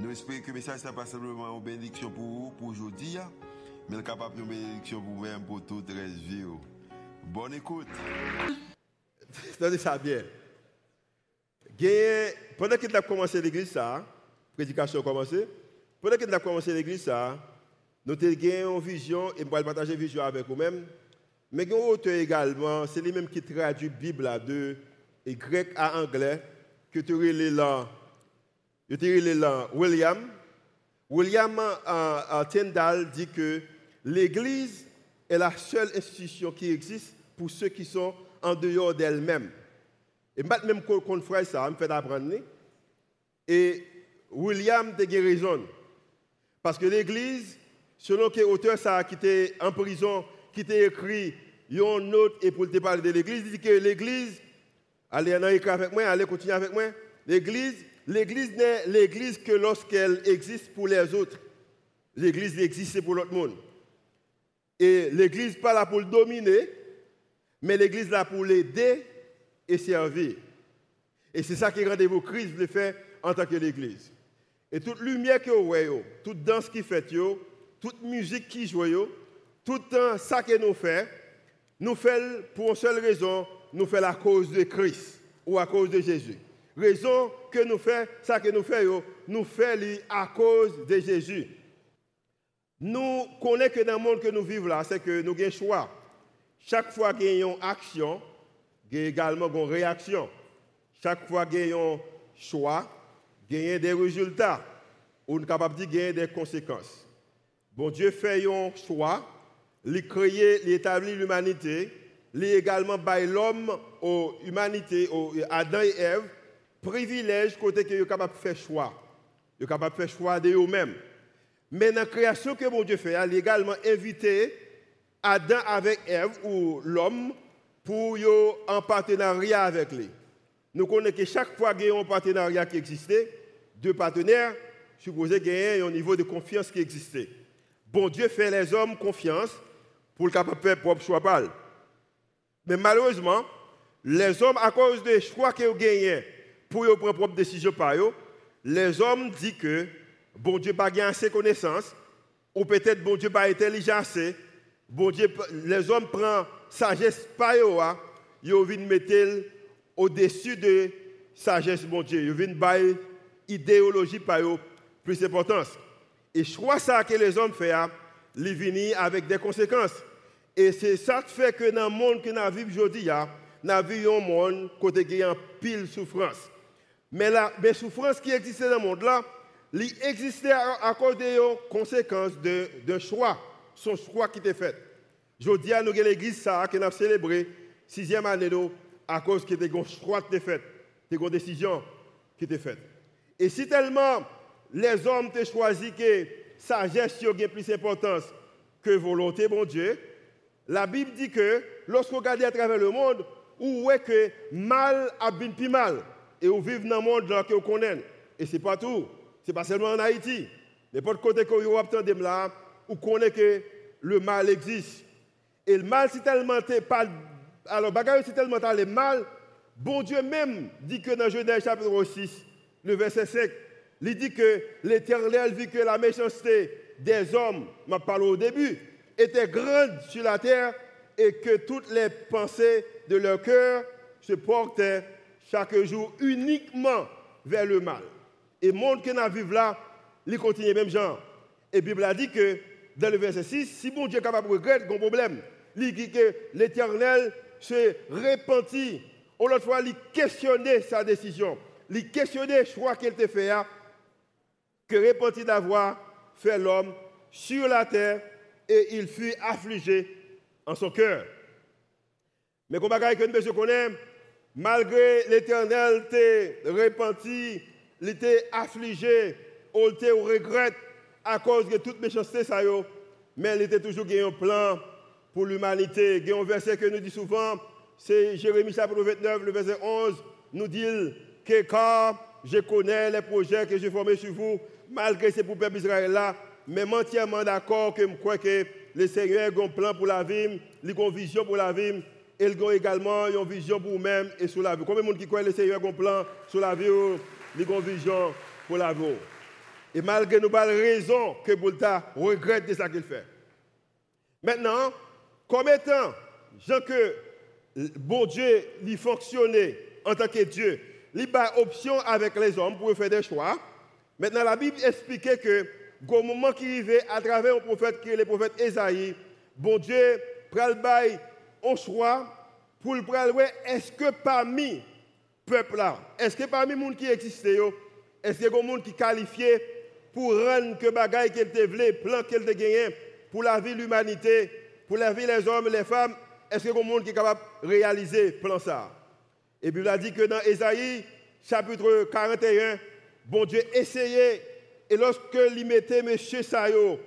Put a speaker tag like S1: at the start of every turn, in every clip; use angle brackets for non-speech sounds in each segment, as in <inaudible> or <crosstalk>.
S1: Nous espérons que le message n'est pas simplement une bénédiction pour vous, pour aujourd'hui, mais capable de bénédiction pour vous-même, pour toute la vie. Bonne écoute.
S2: Attendez ça bien. Pendant que tu as commencé l'église, la prédication a commencé, pendant que tu as commencé l'église, nous avons une vision, et nous allons partager une vision avec vous-même. Mais il a également, c'est lui-même qui traduit la Bible de grec à anglais, que tu relis là dirais là, William. William euh, Tyndall dit que l'Église est la seule institution qui existe pour ceux qui sont en dehors d'elle-même. Et même qu'on ferait ça, me fait apprendre. Et William a raison. Parce que l'Église, selon que l'auteur ça qui était en prison, qui t'a écrit une note et pour te parler de l'Église, il dit que l'Église, allez en avec moi, allez continuer avec moi, l'Église L'Église n'est l'Église que lorsqu'elle existe pour les autres. L'Église existe pour l'autre monde. Et l'Église pas là pour dominer, mais l'Église là pour l'aider et servir. Et c'est ça qui rendez-vous Christ le fait en tant que l'Église. Et toute lumière que vous voyez, toute danse qui fait, toute musique qui joue, tout ça que nous faisons, nous faisons pour une seule raison, nous faisons à cause de Christ ou à cause de Jésus raison que nous faisons, ça que nous faisons, nous faisons à cause de Jésus. Nous connaissons que dans le monde que nous vivons là, c'est que nous avons un choix. Chaque fois qu'il y a une action, il y a également une réaction. Chaque fois qu'il y a un choix, il y a des résultats. On est capable de gagner des conséquences. Bon Dieu fait un choix, il crée, il établit l'humanité, il également bail l'homme aux humanités, aux Adam et Ève, privilège côté que vous capable de faire choix. Vous capable de faire choix de vous-même. Mais dans la création que mon Dieu fait, il a également invité Adam avec Ève ou l'homme pour en partenariat avec lui. Nous connaissons que chaque fois qu'il y a un partenariat qui existait, deux partenaires, supposé qu'il y ait un niveau de confiance qui existait. Bon Dieu fait les hommes confiance pour le capable faire propre choix. Mais malheureusement, les hommes, à cause des choix qu'ils ont gagnés, pour prendre propre décision par les hommes disent que bon Dieu pas assez connaissances, ou peut-être bon Dieu pas intelligent assez, bon Dieu, les hommes prennent sagesse par eux, hein. ils viennent mettre au-dessus de sagesse bon Dieu, ils viennent bailler idéologie par plus d'importance. Et je crois ça que les hommes font, hein, ils viennent avec des conséquences. Et c'est ça qui fait que dans le monde que nous vivons aujourd'hui, hein, nous vivons un monde qui a pile souffrance. Mais la souffrance qui existait dans le monde là, elle existait à, cause des conséquences d'un choix, son choix qui était fait. Je dis à nous l'église ça qui a célébré sixième année à cause que des choix qui étaient faits, des décisions qui étaient faites. Et si tellement les hommes ont choisi que sagesse a plus d'importance que volonté, bon Dieu, la Bible dit que lorsqu'on regarde à travers le monde, où voyez que mal a bien plus mal? Et vous vivez dans un monde que vous connaissez. Et ce n'est pas tout. Ce n'est pas seulement en Haïti. N'importe côté que vous avez là, vous connaissez que le mal existe. Et le mal, c'est tellement pas. Alors, bagarre, c'est tellement le mal. Bon Dieu même dit que dans Genèse chapitre 6, le verset 5, il dit que l'Éternel vit que la méchanceté des hommes, m'a parlé au début, était grande sur la terre et que toutes les pensées de leur cœur se portaient chaque jour uniquement vers le mal. Et le monde qui nous vivons là, il continue même genre. Et la Bible a dit que dans le verset 6, si bon Dieu est capable de regretter un problème, il dit que l'Éternel se repentit. Ou l'autre fois, il questionnait sa décision. Il questionnait le choix qu'il a fait, hein, que repentit d'avoir fait l'homme sur la terre et il fut affligé en son cœur. Mais comme que nous connaît, malgré l'éternel t'est repenti, il était affligé, il te regrette, à cause de toute méchanceté, ça mais il était toujours un plan pour l'humanité. Il y a un verset que nous dit souvent, c'est Jérémie chapitre 29, le verset 11, nous dit que car je connais les projets que j'ai formés sur vous, malgré ces peuple Israël là, mais entièrement d'accord que je crois que le Seigneur a un plan pour la vie, il a une vision pour la vie, et il a également une vision pour vous-même et sur la vie. Combien de monde qui croit le Seigneur a un plan sur la vie, il a une vision pour la vie. Et malgré nous, pas raison que Boulta regrette de ce qu'il fait. Maintenant, comme étant, Jean que bon Dieu, il fonctionnait en tant que Dieu, il pas option avec les hommes pour faire des choix. Maintenant, la Bible expliquait que, au moment qui arrivait, à travers un prophète qui est le prophète Esaïe, bon Dieu, pral bail un choix pour le pral est-ce que parmi peuple là, est-ce que parmi les gens qui existent, est-ce qu'il y a des gens qui qualifiés pour rendre que bagaille qu'elle te plan qu'elle te gagné pour la vie de l'humanité, pour la vie des hommes et les femmes, est-ce qu'il y a des gens qui est capable de réaliser plan ça? Et puis il a dit que dans Ésaïe, chapitre 41, bon Dieu essayait, et lorsque il mettait M. Sayo,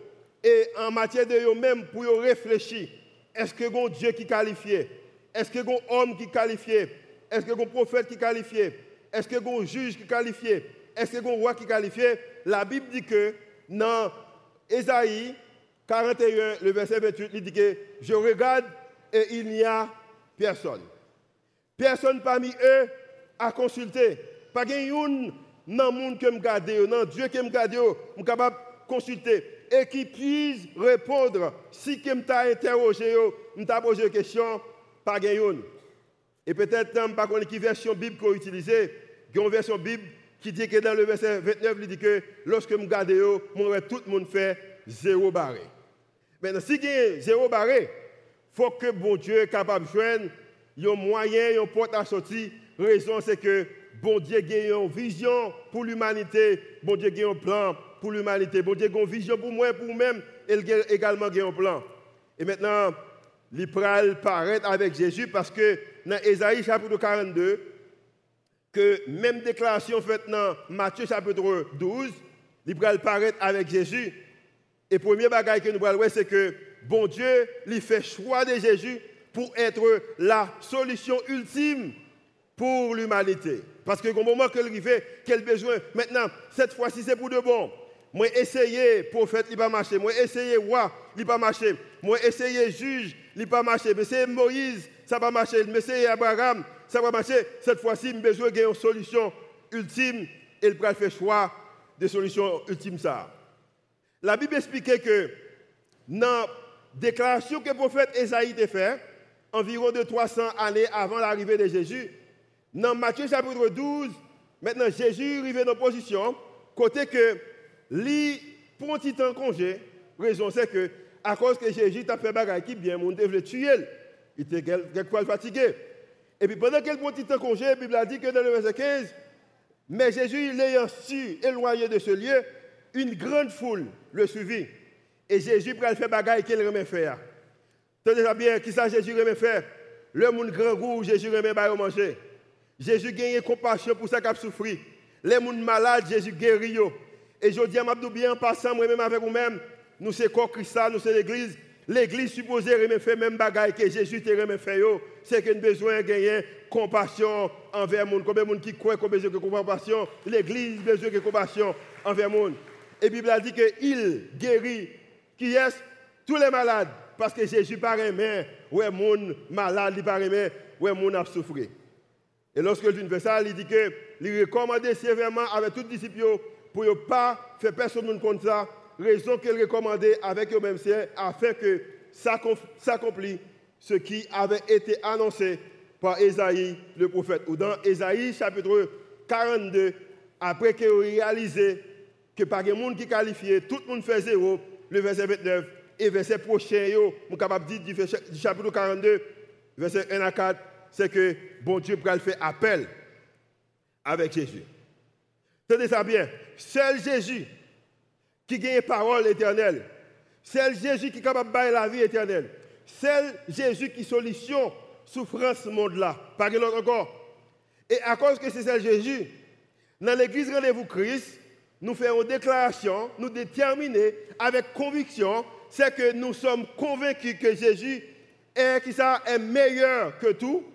S2: et en matière de eux-mêmes, pour réfléchir, est-ce que un Dieu qui qualifié Est-ce que un homme qui qualifié Est-ce que un prophète qui qualifié Est-ce que un juge qui qualifié Est-ce que un roi qui qualifié La Bible dit que dans Ésaïe 41, le verset 28, il dit que je regarde et il n'y a personne. Personne parmi eux a consulté. Pas un dans le monde que je regarde, dans Dieu que je regarde, je suis capable de consulter et qui puisse répondre si je t'a interrogé, je t'a posé une question, pas un. Et peut-être, je ne sais pas quelle version Bible qu'on utilise, il y a une version Bible qui dit que dans le verset 29, il dit que lorsque je regarde, tout le monde fait zéro barré. Maintenant, si il y a zéro barré, il faut que bon Dieu soit capable de joindre un moyen, un porte à sortir. La raison, c'est que bon Dieu a une vision pour l'humanité, bon Dieu a un plan pour l'humanité, bon Dieu a une vision pour moi, pour moi-même, et également un plan. Et maintenant, il paraît avec Jésus parce que dans Ésaïe chapitre 42, que même déclaration faite dans Matthieu chapitre 12, il paraît avec Jésus. Et premier bagage que nous voyons, c'est que bon Dieu lui fait choix de Jésus pour être la solution ultime pour l'humanité. Parce que au moment qu'il arrive, quel besoin. Maintenant, cette fois-ci, c'est pour de bon. Moi, essayer prophète, il pas marché. Moi, essayer roi, il pas marché. Moi, essayer juge, il pas marché. Mais c'est Moïse, ça va marcher. Mais c'est Abraham, ça va marcher. Cette fois-ci, il besoin d'une solution ultime. Et il faire choix de solution ultime ça. La Bible expliquait que dans la déclaration que le prophète Esaïe a faite, environ de 300 années avant l'arrivée de Jésus, dans Matthieu chapitre 12, maintenant Jésus arrive dans position, côté que lui, pour un congé, raison c'est que à cause que Jésus a fait bagaille qui bien, mon devait tuer. Il était quelque fatigué. Et puis pendant qu'il prend un temps congé, la Bible a dit que dans le verset 15, mais Jésus, l'ayant su éloigné de ce lieu, une grande foule le suivit. Et Jésus prit faire bagaille qu'il remet faire. Tenez bien, qui ça Jésus remet faire? Le monde grand goût, Jésus remet bailler manger. Jésus gagne compassion pour ça qui a souffert. Les gens malades, Jésus guérit. Et je dis à bien en passant, moi-même avec vous-même, nous sommes quoi Christ, nous sommes l'église. L'église supposée faire même bagaille que Jésus te faire. C'est qu'il a besoin de gagner compassion envers le monde. Combien de monde qui croit qu'on a besoin de compassion? L'église a besoin de compassion envers le monde. Et la Bible a dit qu'il guérit qui est tous les malades. Parce que Jésus paraît mais ouais monde malade, il paraît mais ouais monde a souffert. Et lorsque fait ça, il dit que il recommande sévèrement avec tous les disciples pour ne pas faire personne contre ça. Raison qu'il recommandait avec eux-mêmes, afin que ça s'accomplisse ce qui avait été annoncé par Esaïe le prophète. Ou dans Esaïe chapitre 42, après qu'il ait réalisé que par les monde qui qualifié, tout le monde fait zéro, le verset 29, et verset prochain, je suis capable de dire du chapitre 42, verset 1 à 4, c'est que bon Dieu peut faire appel avec Jésus. Tenez ça bien, seul Jésus qui gagne parole éternelle, seul Jésus qui est capable de la vie éternelle, seul Jésus qui solution souffrance monde-là, pas l'autre encore. Et à cause que c'est seul Jésus, dans l'église Rendez-vous Christ, nous faisons une déclaration, nous déterminer avec conviction, c'est que nous sommes convaincus que Jésus est, qui meilleur que tout.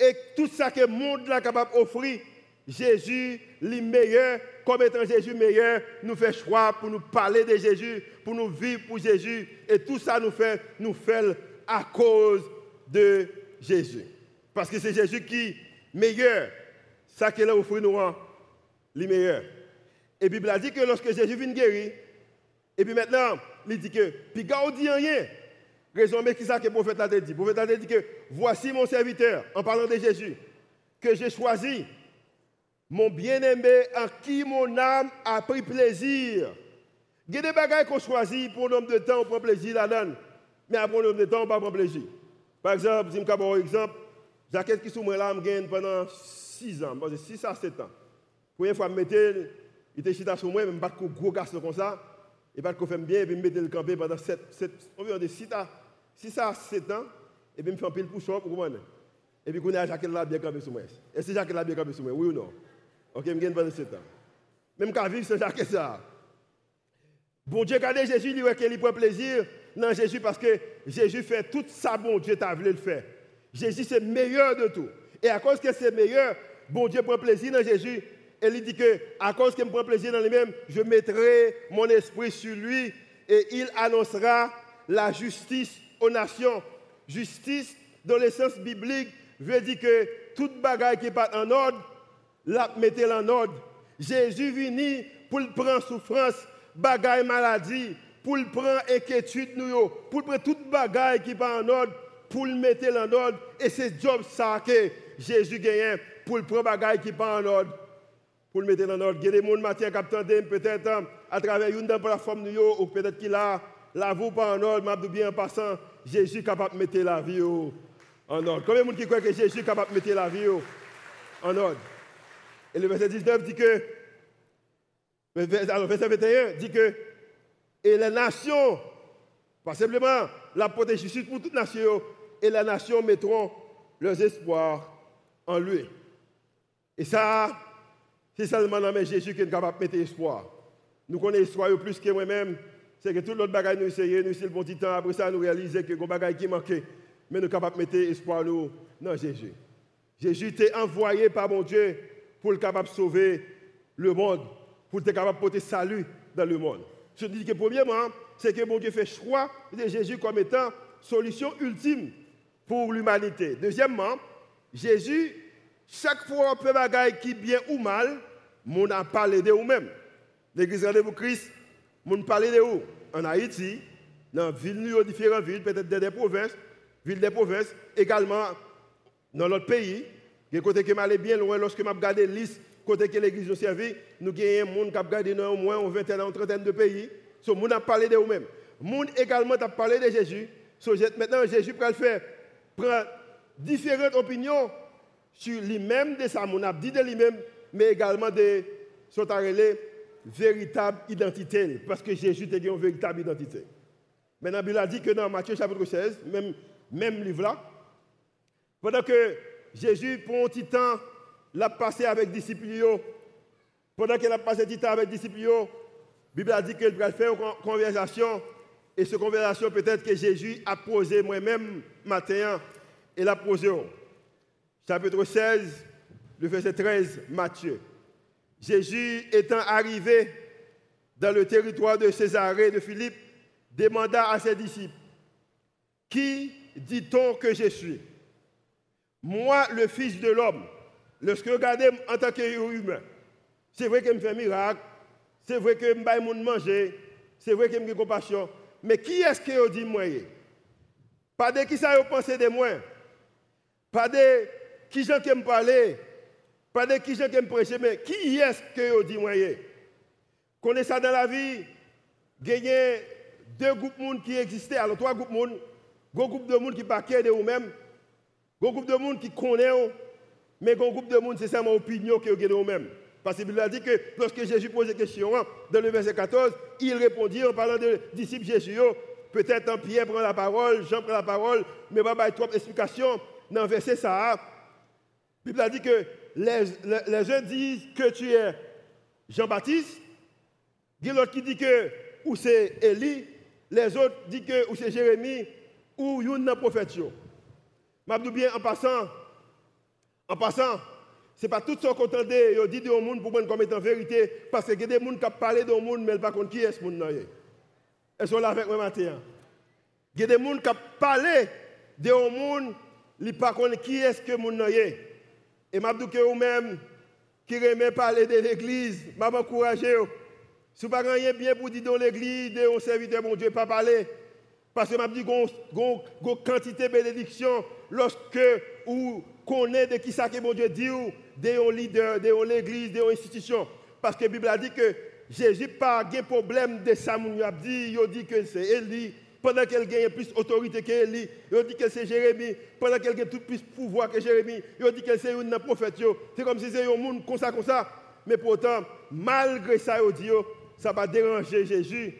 S2: Et tout ça que le monde est capable d'offrir, Jésus est meilleur. Comme étant Jésus meilleur, nous fait choix pour nous parler de Jésus, pour nous vivre pour Jésus. Et tout ça nous fait, nous fait à cause de Jésus. Parce que c'est Jésus qui meilleur. Ça qu'il a offert nous, le meilleur. Et Bible dit que lorsque Jésus vient guérir, et puis maintenant, il dit que, puis quand on dit rien, raison mais qui ça que le prophète a dit? Le prophète a dit que, voici mon serviteur, en parlant de Jésus, que j'ai choisi, mon bien-aimé en qui mon âme a pris plaisir. Il y a des bagages qu'on choisit pour un nombre de temps, on prend plaisir là-dedans. Mais après un nombre de temps, on ne prend pas plaisir. Par exemple, je vais vous un exemple. Jaquette qui sous moi là, je pendant 6 ans, 6 à 7 ans. Première fois, je mettais, il était chita sur moi, je me battais gros garçon comme ça. Et pas qu'on fait bien, et puis je mettais le campé pendant 7, 7, environ de 6 à, 6 à 7 ans. Et puis je me fais un pile push-up, vous comprenez? Et puis, je a Jacques là bien campé sur moi. Est-ce que Jacques là bien campé sur moi, oui ou non? Ok, je gagne pendant 7 ans. Même quand je vis sans Jacques ça. Bon Dieu, regardez Jésus, il dit qu'il prend plaisir dans Jésus parce que Jésus fait tout ça, bon Dieu t'a voulu le faire. Jésus, c'est meilleur de tout. Et à cause que c'est meilleur, bon Dieu prend plaisir dans Jésus. Et il dit que, à cause qu'il me prend plaisir dans lui-même, je mettrai mon esprit sur lui et il annoncera la justice aux nations. Justice, dans l'essence biblique, veut dire que toute bagaille qui n'est pas en ordre, la mettez en ordre. Jésus venu pour prendre souffrance, bagaille maladie, pour prendre inquiétude, pour prendre toute bagaille qui pas en ordre, pour le mettre en ordre. Et c'est job ça Jésus gagne pour le prendre bagaille qui pas en ordre, pour le mettre en ordre. Il y a des gens peut-être hein, à travers une plateforme, ou peut-être qu'il a la vie pas en ordre, mais bien en passant, Jésus est capable de mettre la vie en ordre. Combien de gens qui croient que Jésus est capable de mettre la vie en ordre Et le verset 19 dit que, alors verset 21 dit que, et les nations, pas simplement la protection pour toute nation, et les nations mettront leurs espoirs en lui. Et ça, c'est seulement dans Jésus qui est capable de mettre espoir. Nous connaissons l'espoir plus que moi-même. C'est que tout l'autre bagage nous essayons, nous c'est le bon temps. Après ça, nous réalisons que le bagage qui manquait. Mais nous sommes capables de mettre espoir nous dans Jésus. Jésus était envoyé par mon Dieu pour être capable de sauver le monde, pour être capable de porter salut dans le monde. Je dis que premièrement, c'est que mon Dieu fait choix de Jésus comme étant solution ultime pour l'humanité. Deuxièmement, Jésus, chaque fois un peu bagaille qui bien ou mal, mon a parlé de vous-même. L'église rendez-vous Christ, mon parle de vous. En Haïti, dans villes, différentes villes, peut-être des provinces, villes des provinces, également dans notre pays. Des côté que m'allait bien loin lorsque m'a regardé liste côté que l'église nous servit, nous un monde qui a regardé au moins une vingtaine, une trentaine de pays. So, monde a parlé de vous-même. Monde également a parlé de Jésus. Maintenant, Jésus peut le faire prend différentes opinions sur lui-même, de sa mon dit de lui-même, mais également de son véritable identité. Parce que Jésus a une véritable identité. Maintenant, il a dit que dans Matthieu chapitre 16, même, même livre là, pendant que Jésus, pour un petit temps, l'a passé avec les disciples, pendant qu'il a passé du temps avec les disciples, la Bible a dit qu'il va faire une conversation et cette conversation, peut-être que Jésus a posé moi-même matin, et l'a posé. Chapitre 16, le verset 13, Matthieu. Jésus étant arrivé dans le territoire de Césarée de Philippe, demanda à ses disciples, Qui dit-on que je suis? Moi, le Fils de l'homme, lorsque je regarde en tant qu'humain, c'est vrai que je fais miracle, c'est vrai que je me manger, c'est vrai que je compassion, mais qui est-ce que dit moi? Pas de qui ça vous pensez de moi? Pas de qui j'en me parler Pas de qui j'en me prêcher, mais qui est-ce que dit moi? Connaissez ça dans la vie? A deux groupes de monde qui existaient, alors trois groupes de monde. Un groupe de monde qui pas de vous-même. Un groupe de monde qui connaît, mais un groupe de monde, c'est seulement opinion avez de vous-même. Parce que Bible a dit que lorsque Jésus pose la question hein, dans le verset 14, il répondit en parlant de disciples Jésus. Peut-être Pierre prend la parole, Jean prend la parole, mais pas bah, trop d'explications dans le verset ça. La Bible a dit que les, les, uns disent que tu es Jean-Baptiste, Il y a l'autre qui dit que c'est Élie, les autres disent que c'est Jérémie, ou une prophète. Je bien en passant, en passant, ce n'est pas tout ce qu'on entend, ils disent au monde pour prendre comme étant vérité, parce qu'il y a des gens qui parlent de monde, mais ils ne savent pas qui est ce monde. Elles sont là avec moi matin? Il y a des gens qui parlent de monde, ils pas qui est ce que monde est. Et dis que vous-même, qui aimez parler de l'église, je m'encourage. Si vous n'avez rien bien pour dire dans l'église, de serviteur, bon Dieu, pas parler. Parce que je dis qu'il y a une quantité de bénédictions lorsque vous connaissez de qui ça que bon Dieu dit, de leader, de l'église, de l'institution. Parce que la Bible a dit que Jésus n'a pas de problème de ça, il a dit, dit que c'est Élie, pendant qu'elle gagne plus d'autorité qu'Élie, il dit que c'est Jérémie, pendant qu'elle gagne tout plus pouvoir que Jérémie, il dit que c'est un prophète. C'est comme si c'était un monde comme ça, comme ça. Mais pourtant, malgré ça, il dit, ça va déranger Jésus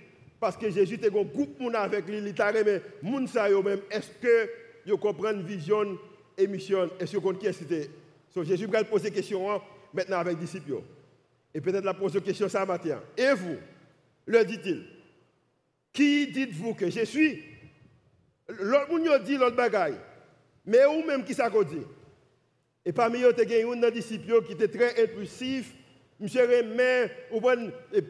S2: parce que Jésus était un groupe avec lui, il t'a remis moun sa même. Est-ce que vous comprenez vision et mission Est-ce que vous qui c'était so, Jésus va poser question hein, maintenant avec les disciples. Et peut-être la pose question ça matin. Et vous, leur dit-il, qui dites-vous que je suis? L'autre monde dit l'autre bagaille. Mais vous-même qui ça dit? Et parmi eux, il y a un disciple qui était très impulsif Monsieur remet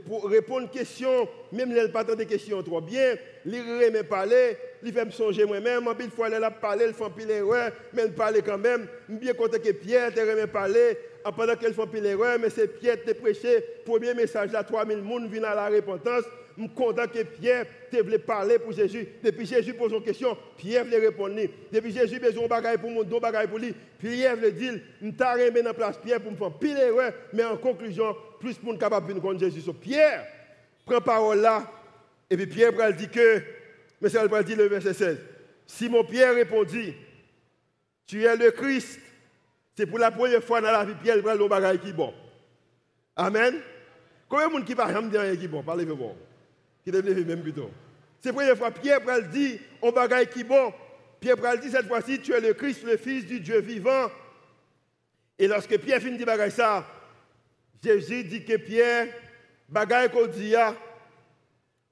S2: pour répondre questions, même si elle pas des questions trop bien, il remet parler, il fait me songer moi-même, une fois elle a parlé, elle fait pile erreur, mais elle parle quand même. Bien content que Pierre te remet parler, pendant qu'elle fait pile erreur, mais c'est Pierre qui a prêché, premier message là, 3000 personnes viennent à la repentance. Je suis content que Pierre te voulait parler pour Jésus. Depuis Jésus pose une question, Pierre voulait répondre. Depuis Jésus besoin de pour mon dos, bagaille pour lui. Pierre veut dire, je remis dans place Pierre pour me faire pile erreur, mais en conclusion, plus pour capable de contre Jésus. Pierre prend parole là, et puis Pierre va dire que, mais ça va dire le verset 16. Simon Pierre répondit, tu es le Christ. C'est pour la première fois dans la vie, Pierre prend le bagaille qui est bon. Amen. Combien de monde qui parle de rien qui est bon? Parlez-moi bon qui devait même plutôt. C'est la première fois Pierre pral dit, on bagaille qui bon. Pierre pral dit cette fois-ci, tu es le Christ, le Fils du Dieu vivant. Et lorsque Pierre finit de bagaille ça, Jésus dit que Pierre, bagaille qu'on dit,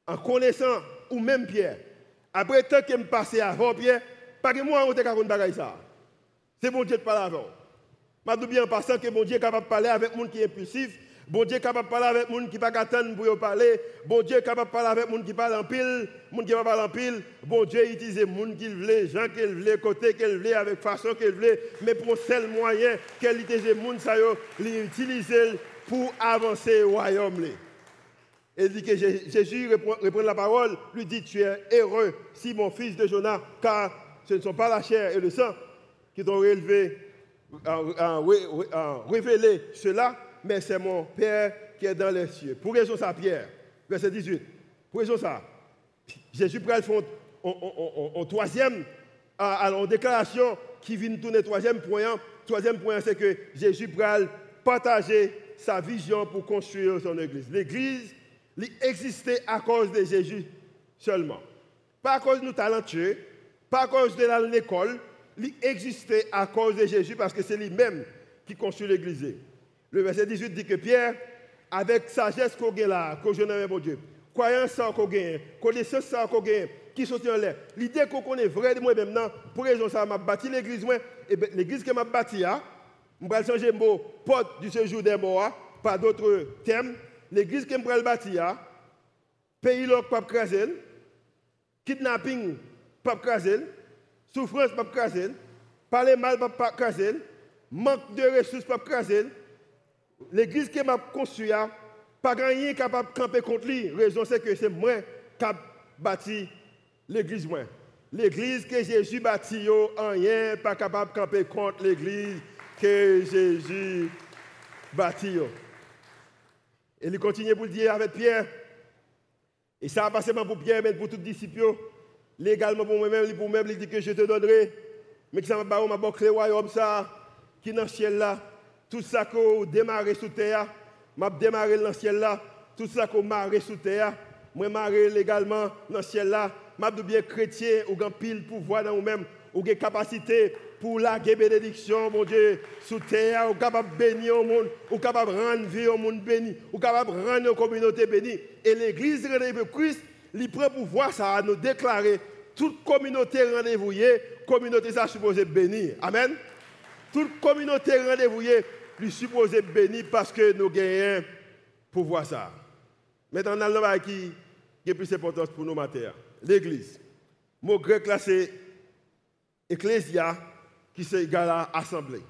S2: en connaissant, ou même Pierre, après tant qu'il me passé avant Pierre, pas que moi, on était bagaille ça. C'est bon Dieu de parler avant. Je dis bien en passant que mon Dieu est capable de parler avec monde qui est impulsif, Bon Dieu est capable de parler avec les gens qui ne pas pour parler. Bon Dieu est capable de parler avec les gens qui parlent en pile. Les qui ne parlent en pile. Bon Dieu utilise les gens qu'il veut, gens qu'il veut, côté qu'il veut, avec façon qu'il veut. Mais pour seul moyen qu'il utilise les gens, il utilise pour avancer au royaume. Et dit que Jésus reprend la parole, lui dit Tu es heureux, si mon fils de Jonas, car ce ne sont pas la chair et le sang qui t'ont révélé cela, mais c'est mon Père qui est dans les cieux. Pour raison ça, Pierre, verset 18. Pour raison ça, Jésus prend en troisième, en déclaration qui vient tourner troisième point. Troisième point, c'est que Jésus prend partager sa vision pour construire son église. L'église, existait à cause de Jésus seulement. Pas à cause de nous talentueux, pas à cause de l'école, elle existait à cause de Jésus parce que c'est lui-même qui construit l'église. Le verset 18 dit que Pierre, avec sagesse qu'on a là, je n'aime mon Dieu, croyance qu'on gagne, connaissance qu'on gagne, qui sont en l'air. L'idée qu'on connaît vrai de moi maintenant, pour raison ça, m'a bâti l'église, et ben, l'église que m'a bâti, je vais changer le porte du séjour des morts par d'autres thèmes. L'église que je vais pays l'autre pas craser, kidnapping pas craser, souffrance pas craser, parler mal pas craser, manque de ressources pas craser, l'église qui m'a construit, pas rien capable de camper contre lui. La raison, c'est que c'est moi qui ai bâti l'église. L'église que Jésus bâti, rien pas capable de camper contre l'église que Jésus bâti. Et il continue pour le dire avec Pierre. Et ça a passé pour Pierre, mais pour tous les disciples. Légalement pour moi-même, pour moi-même, il dit que je te donnerai. Mais que ça m'a bâti le royaume, ça, qui est dans le ciel là tout ça qu'on démarré sous terre, m'a démarré dans le ciel là, tout ça qu'on marré sous terre, moi marré légalement dans le ciel là, m'a bien chrétien ou grand pile pouvoir dans vous-même, ou des capacité pour la bénédiction, mon Dieu, sous terre, ou capable de bénir au monde, ou capable de rendre vie au monde béni, ou capable de rendre une communauté bénie. Et l'église rendez-vous Christ, il prend pouvoir ça à nous déclarer toute communauté rendez-vous, communauté ça supposé bénir. Amen. Toute communauté rendez-vous, lui supposé bénir parce que nous gagnons pouvoir ça. Maintenant, on a qui a plus d'importance pour nous matin. L'église. Mot grec là, c'est ecclésia, qui c'est égal à assemblée.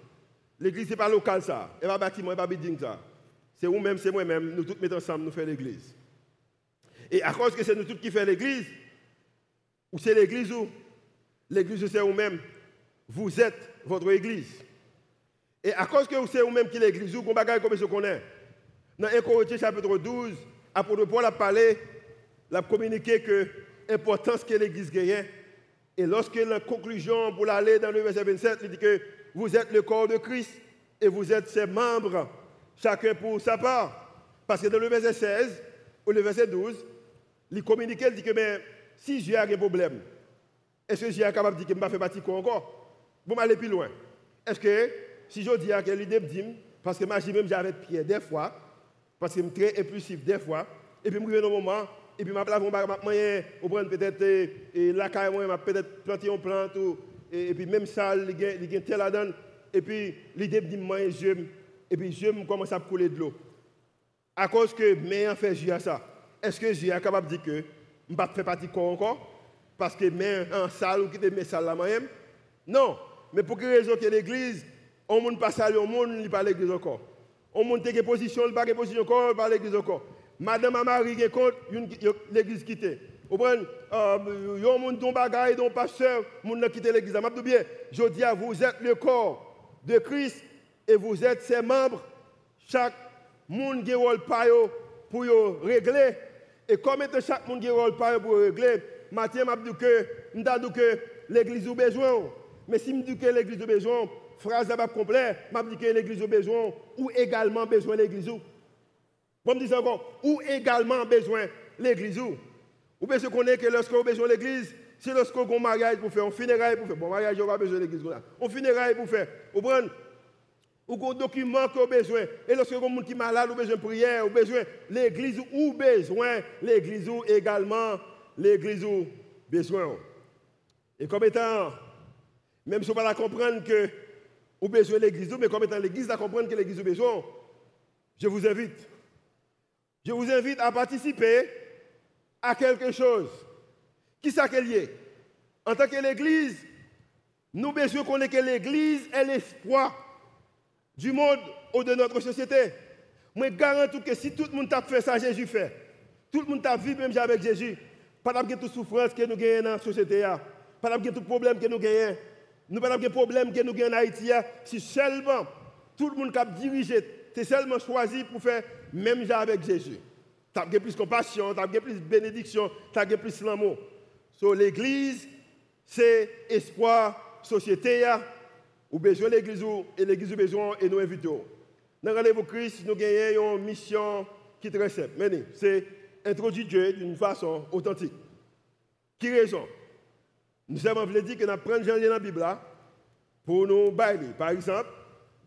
S2: L'église, ce n'est pas local ça. Ce pas bâtiment, pas ça. C'est vous-même, c'est moi-même. Nous tous mettons ensemble, nous faisons l'église. Et à cause que c'est nous tous qui faisons l'église, ou c'est l'église où L'église, c'est vous-même. Vous êtes votre église. Et à cause que c'est vous-même qui l'église, vous avez comme je connais. Dans 1 Corinthiens chapitre 12, apôtre Paul a parlé, a communiqué que l'importance que l'église gagne. Et lorsque la conclusion pour l'aller dans le verset 27, il dit que vous êtes le corps de Christ et vous êtes ses membres, chacun pour sa part. Parce que dans le verset 16 ou le verset 12, il communique, il dit que mais, si j'ai un problème, est-ce que j'ai capable de dire que je ne fais pas encore? Bon, aller plus loin. Est-ce que si je dis que l'idée me dit, parce que moi, j'ai même j'avais Pierre des fois, parce que je suis très impulsif des fois, et puis je me un moment, et puis je vais moyen, ou prendre peut-être la caille, je peut-être planter une plante, et, puis même ça, il y a tel la donne, et puis l'idée me dit, moi, je et puis je commence à couler de l'eau. À cause que, mais en fait, j'ai ça. Est-ce que j'ai capable de dire que je ne fais pas partie encore parce que mais en salle ou qui te salle là même Non, mais pour quelle raison que l'église, on ne pas salle, on ne pas l'église encore. On monte des position, il pas de position encore, pas l'église encore. Madame a Marie qui compte, l'église quitte. Vous comprenez? Euh, Yon moun don bagay, don pasteur, moun n'a quitté l'église. Bien, je dis à vous êtes le corps de Christ et vous êtes ses membres. Chaque monde qui rôle pour régler. Et comme chaque monde qui rôle pour régler, dis que, dit que l'église a besoin. Mais si je dis que l'église a besoin, phrase pas complète, je dis que l'église a besoin, ou également besoin l'église. Je me dis encore, ou également besoin l'église. Ou bien qu'on est que lorsqu'on a besoin l'église, c'est lorsqu'on a un mariage pour faire, un funérail pour faire. Bon, mariage, on a besoin l'église. Un funérail pour faire. Vous comprenez? Ou un document qu'on a besoin. Et lorsque vous avez qui malade, ou besoin de prière, ou besoin l'église, ou besoin l'église également l'église a besoin. Et comme étant, même si on ne pas comprendre que vous besoin de l'église, mais comme étant l'église à comprendre que l'église a besoin, je vous invite. Je vous invite à participer à quelque chose. Qui ça qu'elle En tant que l'église, nous besoin qu'on que l'église est l'espoir du monde ou de notre société. Moi, je garantis que si tout le monde a fait ça, Jésus fait. Tout le monde a vécu même avec Jésus. Pas de toute souffrance que nous gagnons dans la société. Pas de tout problème que nous gagnons. Nous pas de problème que nous gagnons en Haïti. Si seulement tout le monde qui a dirigé, c'est seulement choisi pour faire même avec Jésus. Tu as plus de compassion, tu as plus de bénédiction, tu as plus l'amour. So, l'église, c'est espoir, société. Ou besoin de l'église et l'église besoin et nous invitons. Dans le Christ, nous gagnons une mission qui est très simple. C'est introduit Dieu d'une façon authentique. Qui raison? Nous avons dit que nous prenons Jean dans la Bible pour nous bailler. Par exemple,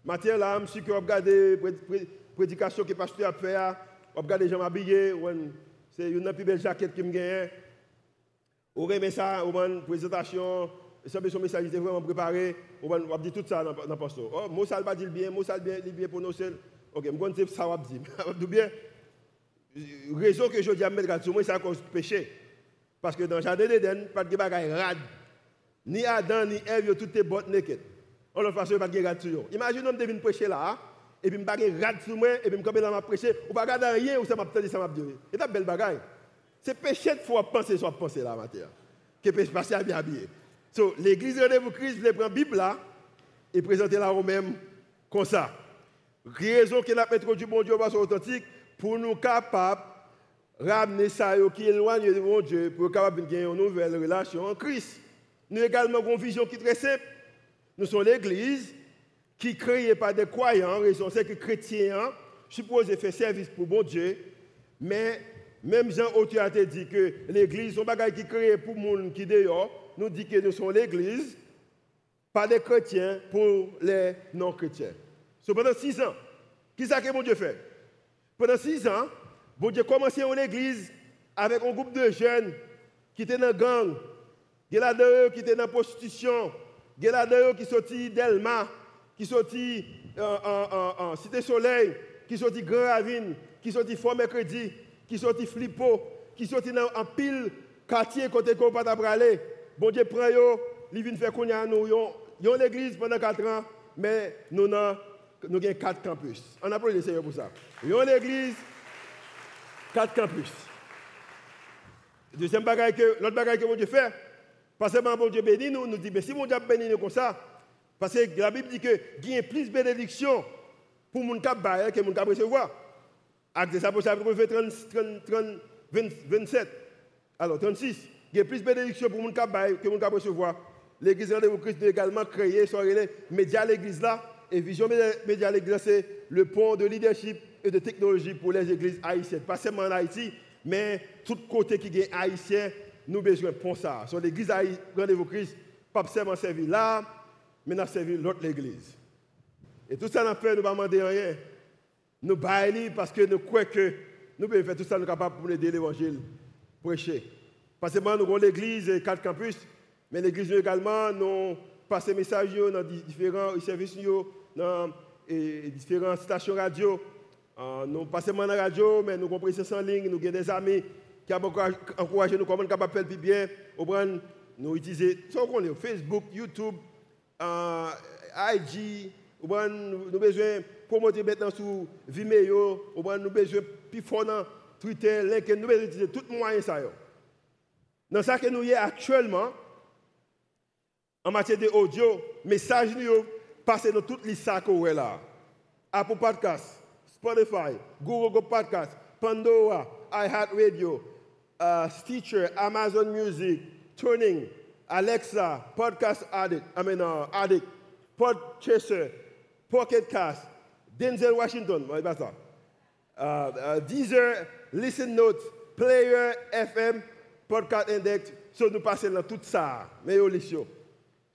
S2: matin là, je suis regardé prédication que le pasteur a fait, je regarde les gens habillés, c'est une plus belle jaquette qui me gagne. On remet ça, on une présentation, ça son message était vraiment préparé, on dire tout ça dans le poste. Oh, moi ça va dire bien, moi ça bien, bien pour nous seuls. OK, je dire ça va dire. <laughs> bien? Raison que je dis à mettre sur moi, c'est à cause du péché. Parce que dans le jardin d'Éden, pas de bagaille rad. Ni Adam, ni Ève, toutes tes bottes naked. On ne fait pas de sur eux. Imagine, on devine prêcher là, et puis je ne rad sur moi, et puis je vais prêcher, ou pas regarder rien, ou ça m'a peut ça m'a dit. C'est une belle bagaille. C'est péché de fois penser, soit penser là, matière. Que péché passer à bien habillé. So, l'église de vous Christ, je prend la Bible là, et présenter la même comme ça. Raison que la méthode du bon Dieu va authentique, pour nous capables de ramener ça qui éloigne de mon Dieu, pour capable de gagner une nouvelle relation en Christ. Nous également avons une vision qui est très simple. Nous sommes l'Église qui est créée par des croyants, raison c'est que les chrétiens supposés faire service pour bon Dieu, mais même Jean Auteur a dit que l'Église, c'est un bagage qui est créé pour les gens qui dehors, nous dit que nous sommes l'Église par des chrétiens pour les non-chrétiens. pendant six ans, ça que mon Dieu fait? Pendant six ans, bon Dieu commencé en église avec un groupe de jeunes qui étaient dans la gang, Il y a des qui étaient dans la prostitution. Il y a des qui sorti d'Elma, qui sorti en Cité Soleil, qui sorti Grand Ravine, qui sorti Fort Mercredi, qui sorti Flippo, qui sorti dans un pile quartier côté qu'on pas aller. Bon Dieu prend yo, il vient faire connaître nous. Yon, ont l'église pendant 4 ans, mais nous avons nous avons 4 campus. On applaudit le Seigneur pour ça. Yon ont l'église, quatre campus. Deuxième bagaille que, l'autre bagaille que mon Dieu fait, parce que mon Dieu bénit nous, nous dit, mais si mon Dieu bénit nous comme ça, parce que la Bible dit que il y a plus de bénédictions pour mon cap que mon cap recevoir. Acte 30, 30, 27. Alors 36. Il y a plus de bénédictions pour mon cap que mon cap recevoir. L'église de Christ a également créé, sur les médias l'église là. Et Vision Média l'église, c'est le pont de leadership et de technologie pour les églises haïtiennes. Pas seulement en Haïti, mais tout côté qui est haïtien, nous avons besoin de ça. Sur l'église Rendez-vous Christ, pas seulement servir là, mais nous servi l'autre église. Et tout ça, nous fait, nous ne demander rien. Nous baillons parce que nous croyons que nous pouvons faire tout ça, nous sommes capables pour aider l'évangile, prêcher. Parce que nous avons l'église et quatre campus, mais l'église également, nous passons des messages dans différents services, dans différentes stations radio. Euh, nous passons dans la radio, mais nous comprenons en ligne, nous avons des amis qui ont encouragé nous comment capable faire bien. Nous utilisons Facebook, YouTube, uh, IG, nous avons besoin de promouvoir maintenant sur Vimeo, nous avons besoin de Twitter, LinkedIn, nous avons utiliser tous les moyens. Dans ce que nous y actuellement, en matière d'audio, message nous passent dans toutes les sacs là. Apple Podcast, Spotify, Google Podcast, Pandora, iHeartRadio, uh, Stitcher, Amazon Music, Tuning, Alexa, Podcast Addict, I mean, uh, Addict, Podchaser, Pocket Cast, Denzel Washington? Uh, uh, Deezer, Listen Notes, Player FM, Podcast Index. So nous passons dans tout ça, au lisio.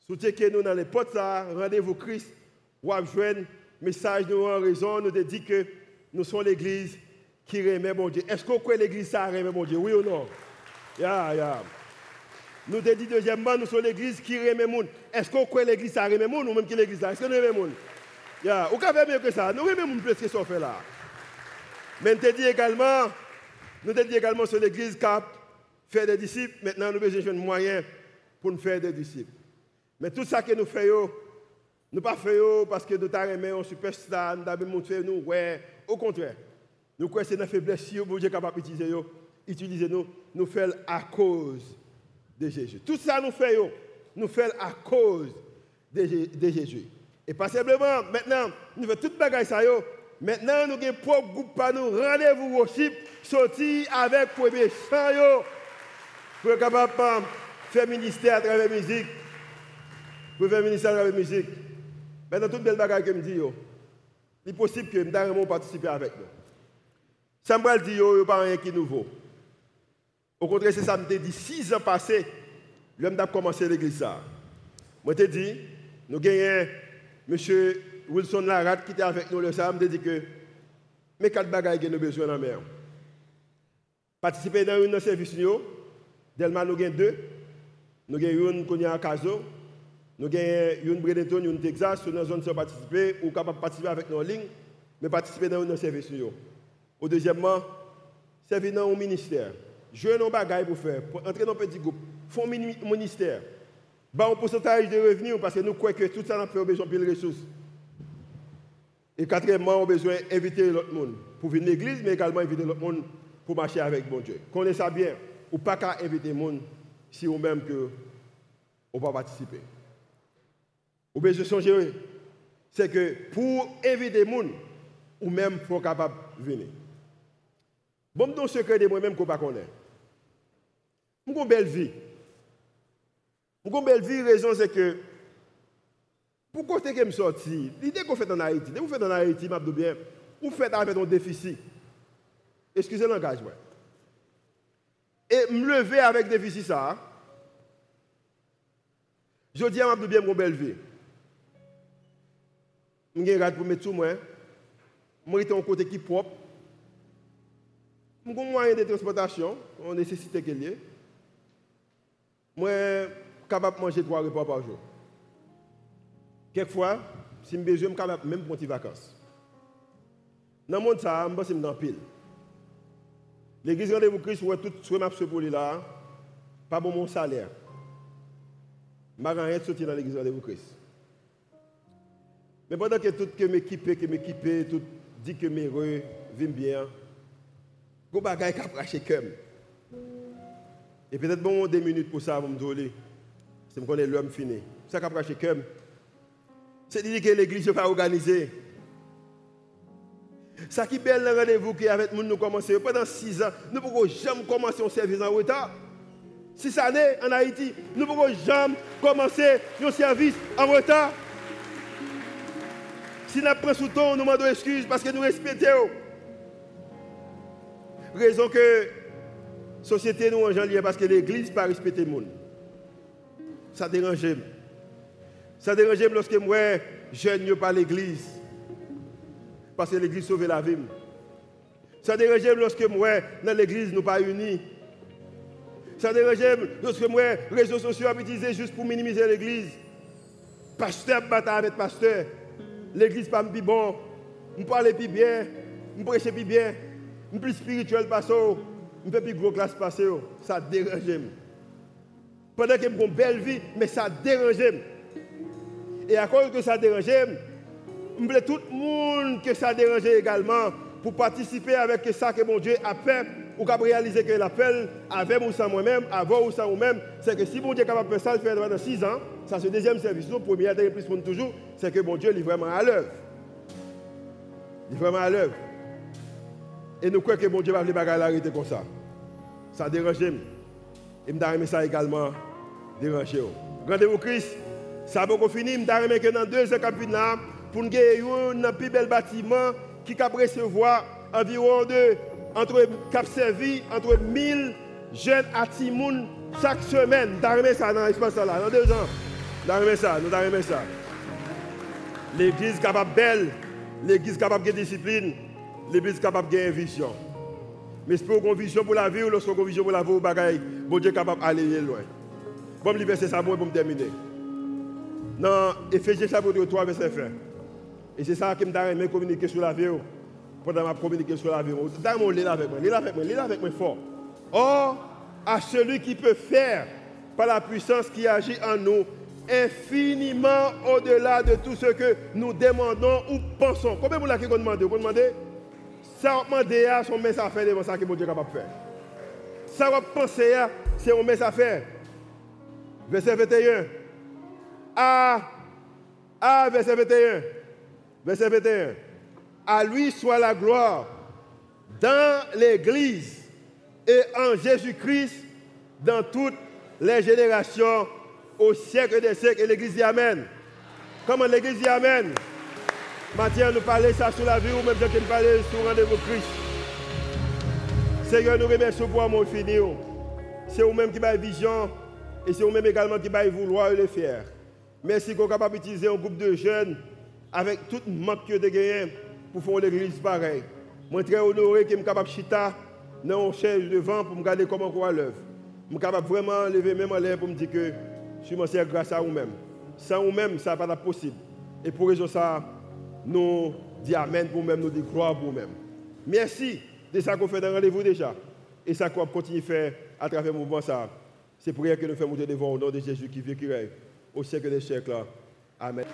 S2: Soutenez nous dans les potes rendez-vous Christ, ou message nous en raison, nous dit que nous sommes l'église qui remet mon Dieu. Est-ce qu'on croit l'église ça remet mon Dieu, oui ou non? Yeah, yeah. Nous avons dit deuxièmement, nous sommes l'église qui remet monde. Est-ce qu'on croit l'église ça remet monde ou même qui l'église là? Est-ce que nous remet monde yeah. Ou qu'on fait mieux que ça? Nous remet monde plus que ce qu'on fait là. Mais nous avons dit également, nous avons dit également sur l'église cap faire des disciples. Maintenant, nous besoin de moyens pour nous faire des disciples. Mais tout ça que nous faisons, nous ne pas faisons parce que nous avons un superstar, nous avons fait nous, ouais. Au contraire, nous c'est une faiblesse si Dieu est capable d'utiliser nous, utiliser nous, faisons à cause de Jésus. Tout ça nous fait, nous fait à cause de, Jésus. Et pas simplement, maintenant, nous faisons toute bagaille ça. Maintenant, nous avons propre groupe par nous, rendez-vous worship, sortir avec premier chant pour être capable de faire ministère à travers la musique. Pour faire ministère à travers la musique. Maintenant, toute belle bagaille que je dis, il est possible que nous participer avec nous. Ça me dit, il n'y a pas rien qui est nouveau. Au contraire, c'est ça, je dit six ans passés, l'homme a commencé l'église. Moi, je dit, nous avons M. Wilson Larat qui était avec nous le samedi, dit que mes quatre bagages que nous avons besoin dans la mer. Participer dans un service, Delma, nous avons deux. Nous avons une qui à Caso. Nous avons une Bredeton, une Texas, sur une zone sans participer, ou capable de participer avec nos lignes, mais participer dans un service. Au deuxièmement, servir dans un ministère jouer nos bagages pour faire, pour entrer dans un petit groupe, un ministère, bah un pourcentage de revenus parce que nous croyons que tout ça n'a fait besoin de ressources. Et quatrièmement, on a besoin d'inviter l'autre monde pour venir à l'église, mais également inviter l'autre monde pour marcher avec bon Dieu. Connaissez ça bien, ou pas qu'à inviter le monde si ou même que on va participer. Ou bien je changer, c'est que pour inviter le monde, ou même faut capable de venir. Bon, don sekre de mwen menm ko pa konen. Mwen kon bel vi. Mwen kon bel vi, rezon se ke, pou kote ke m sorti, l'ide kon fèt an Haiti, de ou fèt an Haiti, mabdou bien, ou fèt an fèt an defisi. Eskize langaj mwen. E m leve avèk defisi sa, jodi an mabdou bien mwen kon bel vi. Mwen gen rad pou mè tou mwen, mwen ite an kote ki prop, suis un moyen de transportation, on nécessite qu'il y ait. Je suis capable de manger trois repas par jour. Quelquefois, si je besoin, je suis capable même prendre des vacances. Dans le monde, ça, je suis dans pile. L'église rendez-vous Christ, ouais, tout je pour là, pas pour mon salaire. Je n'ai rien sorti dans l'église rendez-vous Christ. Mais pendant que tout que m'équipe, que m'équipe, tout dit que mes heureux, vivent bien, go bagay qui a comme. Et peut-être bon deux minutes pour ça, vous me dire, c'est me connaître l'homme fini. Ça qui a craché comme. C'est dire que l'église n'est pas organisée. Ça qui est belle le rendez-vous qui avec nous, nous commençons pendant six ans. Nous ne pouvons jamais commencer un service en retard. Six années en Haïti, nous ne pouvons jamais commencer un service en retard. Si nous prenons sous temps, nous demandons excuse parce que nous respectons. Raison que la société nous en parce que l'église pas respecté le monde. Ça dérange. Ça dérange lorsque moi, jeune, pas l'église. Parce que l'église sauve la vie. Ça dérange lorsque moi, dans l'église, nous pas unis. Ça dérange lorsque moi, les réseaux sociaux sont utilisés juste pour minimiser l'église. Pasteur bataille avec pasteur. L'église pas plus bon. Je parle plus bien. Je prêche plus bien. Je plus spirituel parce je fais plus gros classe passer. Ça dérange. Pendant que j'ai une belle vie, mais ça dérange. Et à cause que ça dérange, je veux tout le monde que ça dérange également pour participer avec ça que mon Dieu a fait ou qu'à réaliser que l'appel avec ou sans moi-même, avant ou sans moi-même, c'est que si mon Dieu est capable de faire ça, le faire pendant 6 ans, ça c'est le deuxième service. Le premier, et plus toujours, c'est que mon Dieu est vraiment à l'œuvre. Il est vraiment à l'œuvre. Et nous croyons que mon Dieu va les arrêter comme ça. Ça dérange. Et je me ça également déranger. Rendez-vous Christ, ça va fini. Je me que dans deux ans, pour nous avoir un plus bel bâtiment qui peut recevoir environ de, entre cap servi entre 1000 jeunes à Timoun chaque semaine. Nous ça dans l'espace là, dans deux ans. Avons ça, nous ça. L'église capable belle, l'église capable de discipline, l'église capable de vision. Mais c'est pour une vision pour la vie ou lorsqu'on a une vision pour la vie, bagaille, bon Dieu est capable d'aller loin. Bon, je vais ça pour terminer. Dans Ephésiens chapitre 3, verset 20. Et c'est ça qui me communiquer sur la vie. Pendant ma communiquer sur la vie. D'ailleurs, lis avec moi, lis avec moi, lis avec moi fort. Or, à celui qui peut faire par la puissance qui agit en nous infiniment au-delà de tout ce que nous demandons ou pensons. Combien qui ont demandé Vous demandez? Ça va demander, c'est un message à faire devant ça que mon Dieu est capable de faire. Ça va penser, c'est un message à faire. Verset 21. À, à verset 21. Verset 21. À lui soit la gloire dans l'Église et en Jésus-Christ dans toutes les générations au siècle des siècles. Et l'Église dit Amen. Comment l'Église dit Amen? Mathieu nous parlait ça sur la vie ou même je nous parlais sur rendez-vous Christ. Seigneur, nous remercions pour mon fini. C'est vous-même qui avez vision et c'est vous-même également qui avez vouloir le faire. Merci qu'on capable d'utiliser un groupe de jeunes avec tout le manque de gagner pour faire l'église pareil. Je suis très honoré que je suis capable de chita dans chaise devant pour me regarder comment on l'œuvre. Je suis capable vraiment lever même en l'air pour me dire que je suis monsieur grâce à vous-même. Sans vous-même, ça n'est pas possible. Et pour raison ça, nous disons Amen pour nous-mêmes, nous disons gloire pour nous-mêmes. Merci de ça qu'on fait dans rendez-vous déjà. Et ça qu'on continue à faire à travers le mouvement ça. C'est pour rien que nous faisons devant au nom de Jésus qui vit, qui règne au siècle des siècles. Amen.